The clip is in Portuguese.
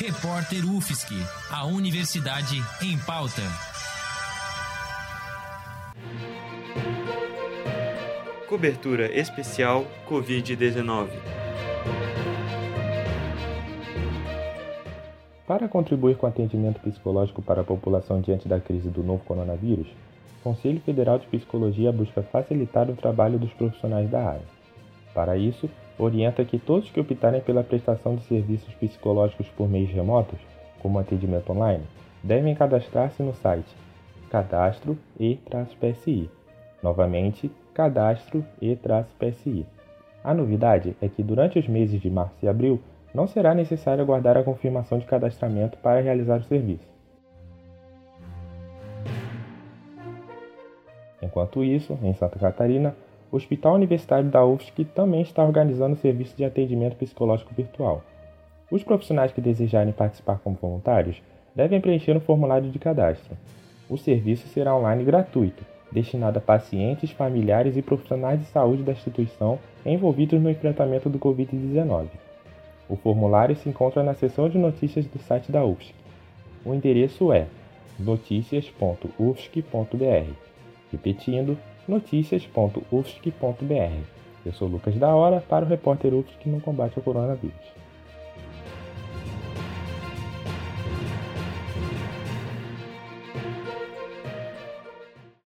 Repórter UFSC, a Universidade em Pauta. Cobertura especial Covid-19. Para contribuir com o atendimento psicológico para a população diante da crise do novo coronavírus, o Conselho Federal de Psicologia busca facilitar o trabalho dos profissionais da área. Para isso, orienta que todos que optarem pela prestação de serviços psicológicos por meios remotos, como atendimento online, devem cadastrar-se no site cadastro e-psi. Novamente, cadastro e-psi. A novidade é que durante os meses de março e abril não será necessário aguardar a confirmação de cadastramento para realizar o serviço. Enquanto isso, em Santa Catarina, o Hospital Universitário da UFSC também está organizando serviço de atendimento psicológico virtual. Os profissionais que desejarem participar como voluntários devem preencher um formulário de cadastro. O serviço será online gratuito, destinado a pacientes, familiares e profissionais de saúde da instituição envolvidos no enfrentamento do Covid-19. O formulário se encontra na seção de notícias do site da UFSC. O endereço é noticias.ufsc.br. Repetindo, notícias.ufsc.br. Eu sou Lucas da Hora para o repórter UFSC no combate ao coronavírus.